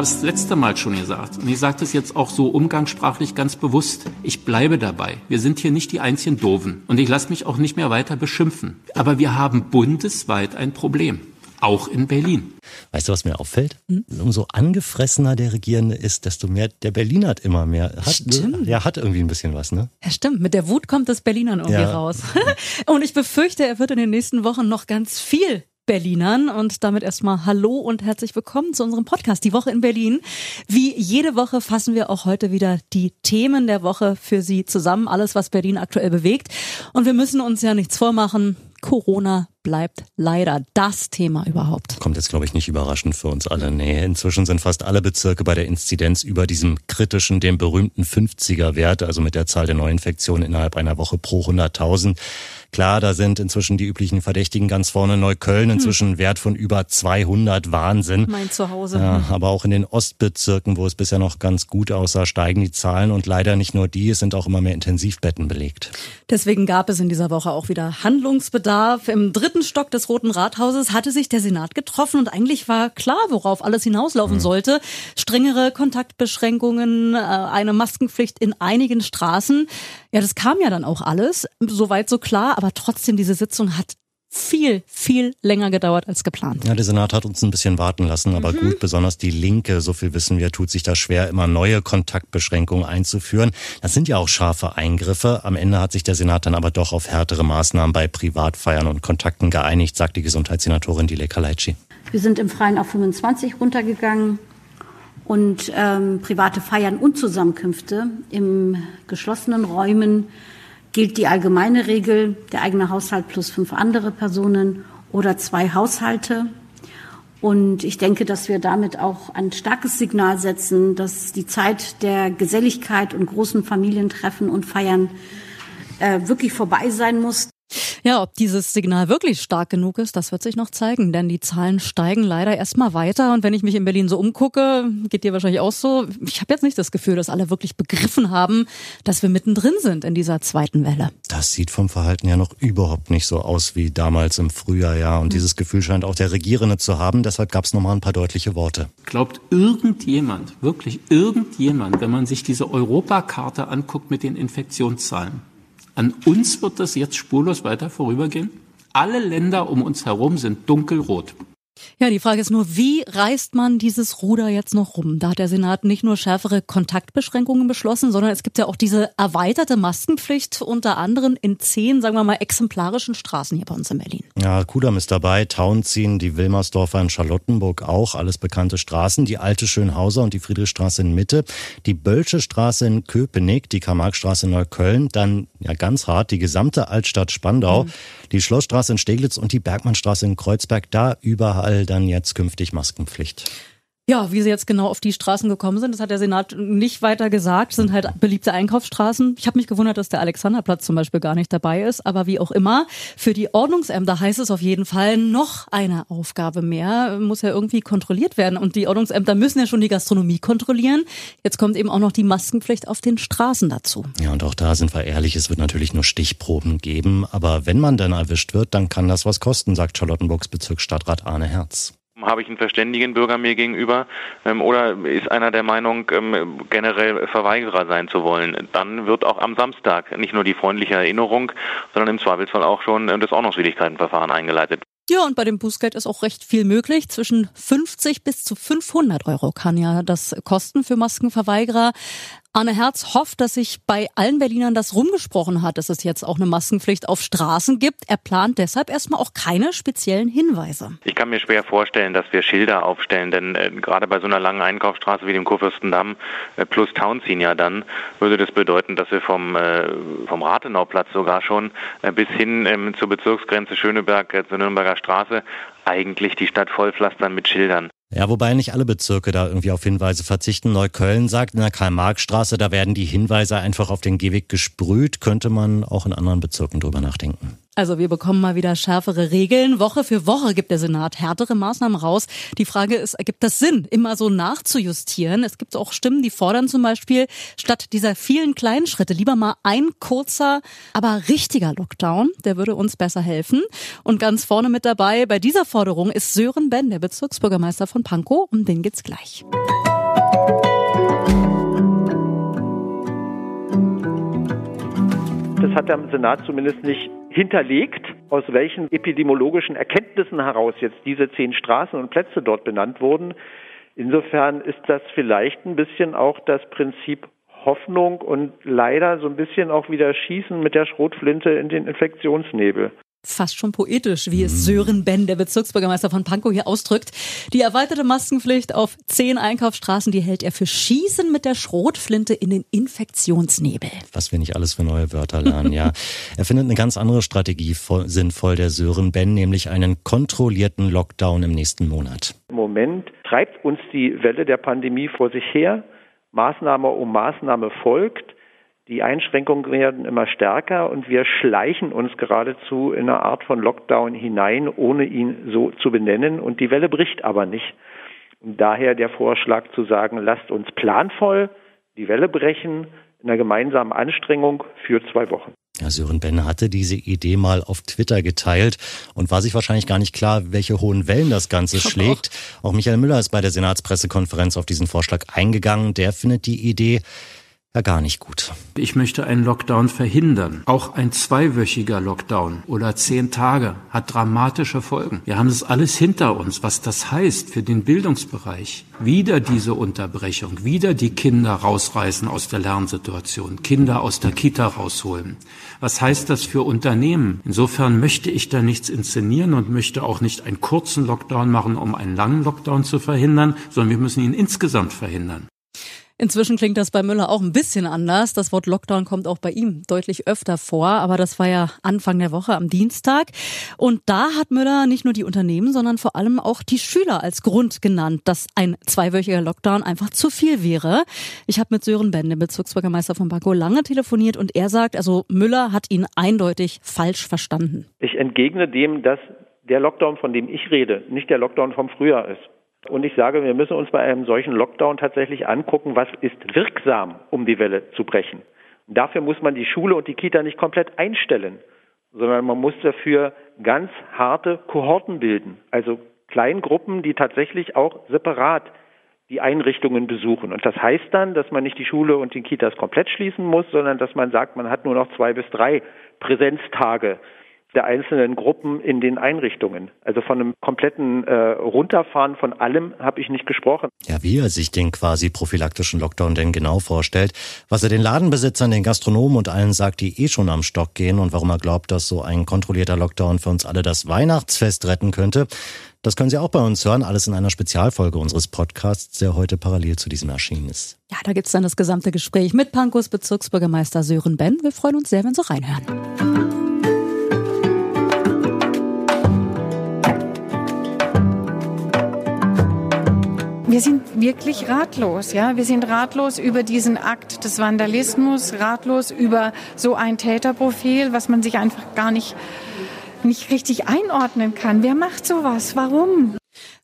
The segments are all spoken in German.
Habe es letzte Mal schon gesagt und ich sage das jetzt auch so umgangssprachlich ganz bewusst. Ich bleibe dabei. Wir sind hier nicht die einzigen Doofen und ich lasse mich auch nicht mehr weiter beschimpfen. Aber wir haben bundesweit ein Problem. Auch in Berlin. Weißt du, was mir auffällt? Hm? Umso angefressener der Regierende ist, desto mehr der Berliner hat immer mehr. Hat, stimmt. Der hat irgendwie ein bisschen was, ne? Ja, stimmt. Mit der Wut kommt das Berlinern irgendwie ja. raus. und ich befürchte, er wird in den nächsten Wochen noch ganz viel Berlinern und damit erstmal Hallo und herzlich willkommen zu unserem Podcast Die Woche in Berlin. Wie jede Woche fassen wir auch heute wieder die Themen der Woche für Sie zusammen, alles was Berlin aktuell bewegt und wir müssen uns ja nichts vormachen. Corona bleibt leider das Thema überhaupt. Kommt jetzt, glaube ich, nicht überraschend für uns alle. Nee, inzwischen sind fast alle Bezirke bei der Inzidenz über diesem kritischen, dem berühmten 50er-Wert, also mit der Zahl der Neuinfektionen innerhalb einer Woche pro 100.000. Klar, da sind inzwischen die üblichen Verdächtigen ganz vorne. Neukölln hm. inzwischen hm. Wert von über 200. Wahnsinn. Mein Zuhause. Ja, aber auch in den Ostbezirken, wo es bisher noch ganz gut aussah, steigen die Zahlen. Und leider nicht nur die, es sind auch immer mehr Intensivbetten belegt. Deswegen gab es in dieser Woche auch wieder Handlungsbedarf. Im dritten Stock des Roten Rathauses hatte sich der Senat getroffen und eigentlich war klar, worauf alles hinauslaufen hm. sollte. Strengere Kontaktbeschränkungen, äh, eine Maskenpflicht in einigen Straßen. Ja, das kam ja dann auch alles. Soweit so klar aber trotzdem, diese Sitzung hat viel, viel länger gedauert als geplant. Ja, der Senat hat uns ein bisschen warten lassen, aber mhm. gut, besonders die Linke, so viel wissen wir, tut sich da schwer, immer neue Kontaktbeschränkungen einzuführen. Das sind ja auch scharfe Eingriffe. Am Ende hat sich der Senat dann aber doch auf härtere Maßnahmen bei Privatfeiern und Kontakten geeinigt, sagt die Gesundheitssenatorin Dile Kalaitschi. Wir sind im Freien auf 25 runtergegangen und ähm, private Feiern und Zusammenkünfte im geschlossenen Räumen gilt die allgemeine Regel, der eigene Haushalt plus fünf andere Personen oder zwei Haushalte. Und ich denke, dass wir damit auch ein starkes Signal setzen, dass die Zeit der Geselligkeit und großen Familientreffen und Feiern äh, wirklich vorbei sein muss. Ja, ob dieses Signal wirklich stark genug ist, das wird sich noch zeigen, denn die Zahlen steigen leider erstmal weiter. Und wenn ich mich in Berlin so umgucke, geht dir wahrscheinlich auch so, ich habe jetzt nicht das Gefühl, dass alle wirklich begriffen haben, dass wir mittendrin sind in dieser zweiten Welle. Das sieht vom Verhalten ja noch überhaupt nicht so aus wie damals im Frühjahr, ja. Und mhm. dieses Gefühl scheint auch der Regierende zu haben. Deshalb gab es nochmal ein paar deutliche Worte. Glaubt irgendjemand, wirklich irgendjemand, wenn man sich diese Europakarte anguckt mit den Infektionszahlen, an uns wird das jetzt spurlos weiter vorübergehen. Alle Länder um uns herum sind dunkelrot. Ja, die Frage ist nur, wie reißt man dieses Ruder jetzt noch rum? Da hat der Senat nicht nur schärfere Kontaktbeschränkungen beschlossen, sondern es gibt ja auch diese erweiterte Maskenpflicht unter anderem in zehn, sagen wir mal, exemplarischen Straßen hier bei uns in Berlin. Ja, Kudam ist dabei, Tauenziehen, die Wilmersdorfer in Charlottenburg auch, alles bekannte Straßen, die alte Schönhauser und die Friedrichstraße in Mitte, die Bölsche Straße in Köpenick, die Karl-Marx-Straße in Neukölln, dann ja ganz hart die gesamte Altstadt Spandau, mhm. die Schlossstraße in Steglitz und die Bergmannstraße in Kreuzberg, da überall dann jetzt künftig Maskenpflicht. Ja, wie sie jetzt genau auf die Straßen gekommen sind, das hat der Senat nicht weiter gesagt. Das sind halt beliebte Einkaufsstraßen. Ich habe mich gewundert, dass der Alexanderplatz zum Beispiel gar nicht dabei ist. Aber wie auch immer, für die Ordnungsämter heißt es auf jeden Fall noch eine Aufgabe mehr. Muss ja irgendwie kontrolliert werden. Und die Ordnungsämter müssen ja schon die Gastronomie kontrollieren. Jetzt kommt eben auch noch die Maskenpflicht auf den Straßen dazu. Ja, und auch da sind wir ehrlich, es wird natürlich nur Stichproben geben. Aber wenn man dann erwischt wird, dann kann das was kosten, sagt Charlottenburgs Bezirksstadtrat Arne Herz. Habe ich einen verständigen Bürger mir gegenüber ähm, oder ist einer der Meinung, ähm, generell Verweigerer sein zu wollen? Dann wird auch am Samstag nicht nur die freundliche Erinnerung, sondern im Zweifelsfall auch schon äh, das Ordnungswidrigkeitenverfahren eingeleitet. Ja, und bei dem Bußgeld ist auch recht viel möglich. Zwischen 50 bis zu 500 Euro kann ja das kosten für Maskenverweigerer. Arne Herz hofft, dass sich bei allen Berlinern das rumgesprochen hat, dass es jetzt auch eine Maskenpflicht auf Straßen gibt. Er plant deshalb erstmal auch keine speziellen Hinweise. Ich kann mir schwer vorstellen, dass wir Schilder aufstellen, denn äh, gerade bei so einer langen Einkaufsstraße wie dem Kurfürstendamm äh, plus Townziehen ja dann, würde das bedeuten, dass wir vom, äh, vom Rathenauplatz sogar schon äh, bis hin ähm, zur Bezirksgrenze Schöneberg, äh, zur Nürnberger Straße eigentlich die Stadt vollpflastern mit Schildern. Ja, wobei nicht alle Bezirke da irgendwie auf Hinweise verzichten. Neukölln sagt, in der Karl-Marx-Straße, da werden die Hinweise einfach auf den Gehweg gesprüht. Könnte man auch in anderen Bezirken drüber nachdenken. Also wir bekommen mal wieder schärfere Regeln. Woche für Woche gibt der Senat härtere Maßnahmen raus. Die Frage ist, ergibt das Sinn, immer so nachzujustieren? Es gibt auch Stimmen, die fordern zum Beispiel, statt dieser vielen kleinen Schritte lieber mal ein kurzer, aber richtiger Lockdown. Der würde uns besser helfen. Und ganz vorne mit dabei bei dieser Forderung ist Sören Ben, der Bezirksbürgermeister von Pankow. Um den geht's gleich. Das hat der Senat zumindest nicht hinterlegt, aus welchen epidemiologischen Erkenntnissen heraus jetzt diese zehn Straßen und Plätze dort benannt wurden. Insofern ist das vielleicht ein bisschen auch das Prinzip Hoffnung und leider so ein bisschen auch wieder Schießen mit der Schrotflinte in den Infektionsnebel fast schon poetisch, wie es Sören Ben, der Bezirksbürgermeister von Pankow, hier ausdrückt. Die erweiterte Maskenpflicht auf zehn Einkaufsstraßen, die hält er für Schießen mit der Schrotflinte in den Infektionsnebel. Was wir nicht alles für neue Wörter lernen, ja. Er findet eine ganz andere Strategie sinnvoll, der Sören Ben, nämlich einen kontrollierten Lockdown im nächsten Monat. Im Moment treibt uns die Welle der Pandemie vor sich her. Maßnahme um Maßnahme folgt. Die Einschränkungen werden immer stärker und wir schleichen uns geradezu in eine Art von Lockdown hinein, ohne ihn so zu benennen. Und die Welle bricht aber nicht. Und daher der Vorschlag zu sagen, lasst uns planvoll die Welle brechen in einer gemeinsamen Anstrengung für zwei Wochen. Ja, Sören Benne hatte diese Idee mal auf Twitter geteilt und war sich wahrscheinlich gar nicht klar, welche hohen Wellen das Ganze schlägt. Auch Michael Müller ist bei der Senatspressekonferenz auf diesen Vorschlag eingegangen. Der findet die Idee ja gar nicht gut. Ich möchte einen Lockdown verhindern. Auch ein zweiwöchiger Lockdown oder zehn Tage hat dramatische Folgen. Wir haben das alles hinter uns, was das heißt für den Bildungsbereich. Wieder diese Unterbrechung, wieder die Kinder rausreißen aus der Lernsituation, Kinder aus der Kita rausholen. Was heißt das für Unternehmen? Insofern möchte ich da nichts inszenieren und möchte auch nicht einen kurzen Lockdown machen, um einen langen Lockdown zu verhindern, sondern wir müssen ihn insgesamt verhindern. Inzwischen klingt das bei Müller auch ein bisschen anders. Das Wort Lockdown kommt auch bei ihm deutlich öfter vor, aber das war ja Anfang der Woche am Dienstag. Und da hat Müller nicht nur die Unternehmen, sondern vor allem auch die Schüler als Grund genannt, dass ein zweiwöchiger Lockdown einfach zu viel wäre. Ich habe mit Sören Ben, dem Bezirksbürgermeister von Baku, lange telefoniert und er sagt, also Müller hat ihn eindeutig falsch verstanden. Ich entgegne dem, dass der Lockdown, von dem ich rede, nicht der Lockdown vom Frühjahr ist. Und ich sage, wir müssen uns bei einem solchen Lockdown tatsächlich angucken, was ist wirksam, um die Welle zu brechen. Und dafür muss man die Schule und die Kita nicht komplett einstellen, sondern man muss dafür ganz harte Kohorten bilden, also Kleingruppen, die tatsächlich auch separat die Einrichtungen besuchen. Und das heißt dann, dass man nicht die Schule und die Kitas komplett schließen muss, sondern dass man sagt, man hat nur noch zwei bis drei Präsenztage der einzelnen Gruppen in den Einrichtungen. Also von einem kompletten äh, Runterfahren von allem habe ich nicht gesprochen. Ja, wie er sich den quasi prophylaktischen Lockdown denn genau vorstellt, was er den Ladenbesitzern, den Gastronomen und allen sagt, die eh schon am Stock gehen und warum er glaubt, dass so ein kontrollierter Lockdown für uns alle das Weihnachtsfest retten könnte. Das können Sie auch bei uns hören, alles in einer Spezialfolge unseres Podcasts, der heute parallel zu diesem erschienen ist. Ja, da gibt's dann das gesamte Gespräch mit Pankos Bezirksbürgermeister Sören Ben. Wir freuen uns sehr, wenn Sie reinhören. Wir sind wirklich ratlos, ja. Wir sind ratlos über diesen Akt des Vandalismus, ratlos über so ein Täterprofil, was man sich einfach gar nicht, nicht richtig einordnen kann. Wer macht sowas? Warum?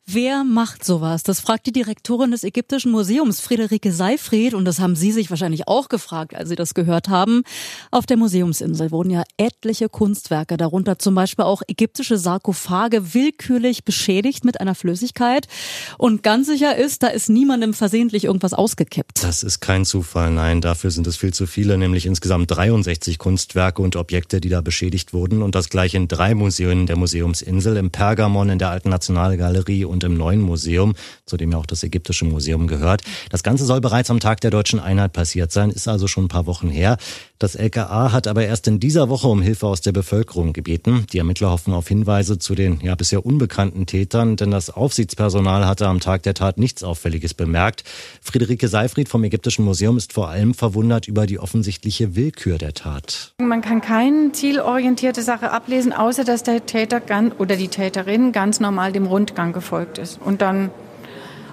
Wer macht sowas? Das fragt die Direktorin des Ägyptischen Museums, Friederike Seifried, und das haben Sie sich wahrscheinlich auch gefragt, als Sie das gehört haben. Auf der Museumsinsel wurden ja etliche Kunstwerke, darunter zum Beispiel auch ägyptische Sarkophage, willkürlich beschädigt mit einer Flüssigkeit. Und ganz sicher ist, da ist niemandem versehentlich irgendwas ausgekippt. Das ist kein Zufall, nein, dafür sind es viel zu viele, nämlich insgesamt 63 Kunstwerke und Objekte, die da beschädigt wurden. Und das gleich in drei Museen der Museumsinsel, im Pergamon, in der Alten Nationalgalerie und und im neuen Museum, zu dem ja auch das Ägyptische Museum gehört. Das Ganze soll bereits am Tag der deutschen Einheit passiert sein, ist also schon ein paar Wochen her. Das LKA hat aber erst in dieser Woche um Hilfe aus der Bevölkerung gebeten. Die Ermittler hoffen auf Hinweise zu den ja bisher unbekannten Tätern, denn das Aufsichtspersonal hatte am Tag der Tat nichts Auffälliges bemerkt. Friederike Seifried vom Ägyptischen Museum ist vor allem verwundert über die offensichtliche Willkür der Tat. Man kann keine zielorientierte Sache ablesen, außer dass der Täter oder die Täterin ganz normal dem Rundgang gefolgt ist. Und dann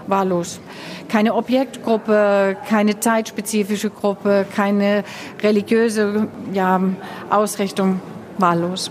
wahllos. Keine Objektgruppe, keine zeitspezifische Gruppe, keine religiöse ja, Ausrichtung, wahllos.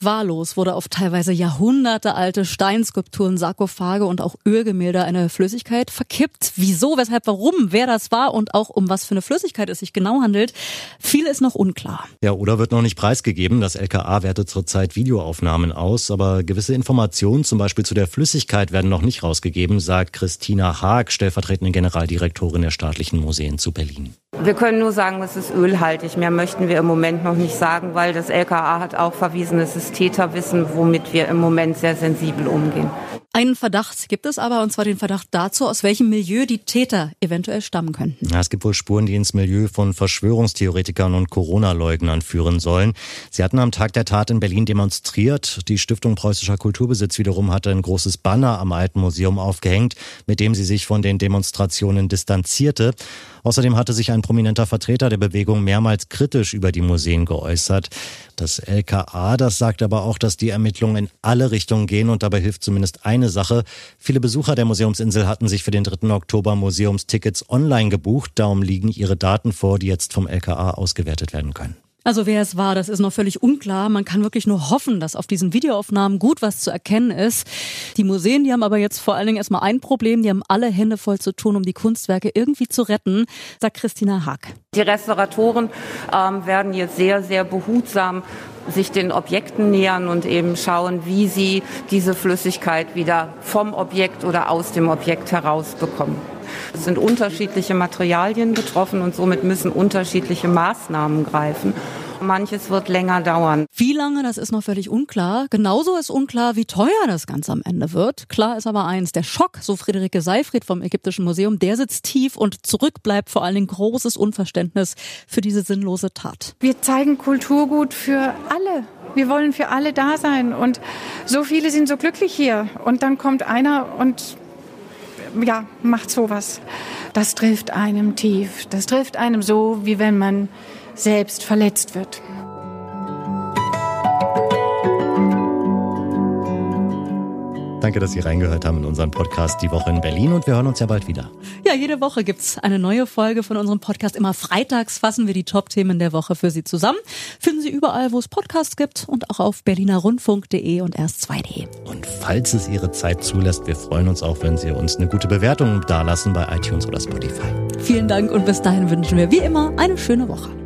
Wahllos wurde auf teilweise jahrhundertealte Steinskulpturen, Sarkophage und auch Ölgemälde eine Flüssigkeit verkippt. Wieso, weshalb, warum, wer das war und auch um was für eine Flüssigkeit es sich genau handelt, viel ist noch unklar. Ja, oder wird noch nicht preisgegeben. Das LKA wertet zurzeit Videoaufnahmen aus, aber gewisse Informationen, zum Beispiel zu der Flüssigkeit, werden noch nicht rausgegeben, sagt Christina Haag, stellvertretende Generaldirektorin der staatlichen Museen zu Berlin. Wir können nur sagen, es ist ölhaltig. Mehr möchten wir im Moment noch nicht sagen, weil das LKA hat auch verwiesen, es ist Täterwissen, womit wir im Moment sehr sensibel umgehen. Einen Verdacht gibt es aber, und zwar den Verdacht dazu, aus welchem Milieu die Täter eventuell stammen könnten. Ja, es gibt wohl Spuren, die ins Milieu von Verschwörungstheoretikern und Corona-Leugnern führen sollen. Sie hatten am Tag der Tat in Berlin demonstriert. Die Stiftung Preußischer Kulturbesitz wiederum hatte ein großes Banner am Alten Museum aufgehängt, mit dem sie sich von den Demonstrationen distanzierte. Außerdem hatte sich ein prominenter Vertreter der Bewegung mehrmals kritisch über die Museen geäußert. Das LKA, das sagt aber auch, dass die Ermittlungen in alle Richtungen gehen und dabei hilft zumindest eine Sache. Viele Besucher der Museumsinsel hatten sich für den 3. Oktober Museumstickets online gebucht. Darum liegen ihre Daten vor, die jetzt vom LKA ausgewertet werden können. Also wer es war, das ist noch völlig unklar. Man kann wirklich nur hoffen, dass auf diesen Videoaufnahmen gut was zu erkennen ist. Die Museen, die haben aber jetzt vor allen Dingen erstmal ein Problem. Die haben alle Hände voll zu tun, um die Kunstwerke irgendwie zu retten, sagt Christina Haag. Die Restauratoren ähm, werden jetzt sehr, sehr behutsam sich den Objekten nähern und eben schauen, wie sie diese Flüssigkeit wieder vom Objekt oder aus dem Objekt herausbekommen. Es sind unterschiedliche Materialien betroffen und somit müssen unterschiedliche Maßnahmen greifen. Manches wird länger dauern. Wie lange, das ist noch völlig unklar. Genauso ist unklar, wie teuer das Ganze am Ende wird. Klar ist aber eins, der Schock, so Friederike Seifried vom Ägyptischen Museum, der sitzt tief und zurück bleibt vor allen Dingen großes Unverständnis für diese sinnlose Tat. Wir zeigen Kulturgut für alle. Wir wollen für alle da sein und so viele sind so glücklich hier und dann kommt einer und ja, macht sowas. Das trifft einem tief. Das trifft einem so, wie wenn man selbst verletzt wird. Danke, dass Sie reingehört haben in unseren Podcast Die Woche in Berlin und wir hören uns ja bald wieder. Ja, jede Woche gibt's eine neue Folge von unserem Podcast. Immer freitags fassen wir die Top-Themen der Woche für Sie zusammen. Finden Sie überall, wo es Podcasts gibt und auch auf berlinerrundfunk.de und erst2.de. Und falls es Ihre Zeit zulässt, wir freuen uns auch, wenn Sie uns eine gute Bewertung dalassen bei iTunes oder Spotify. Vielen Dank und bis dahin wünschen wir wie immer eine schöne Woche.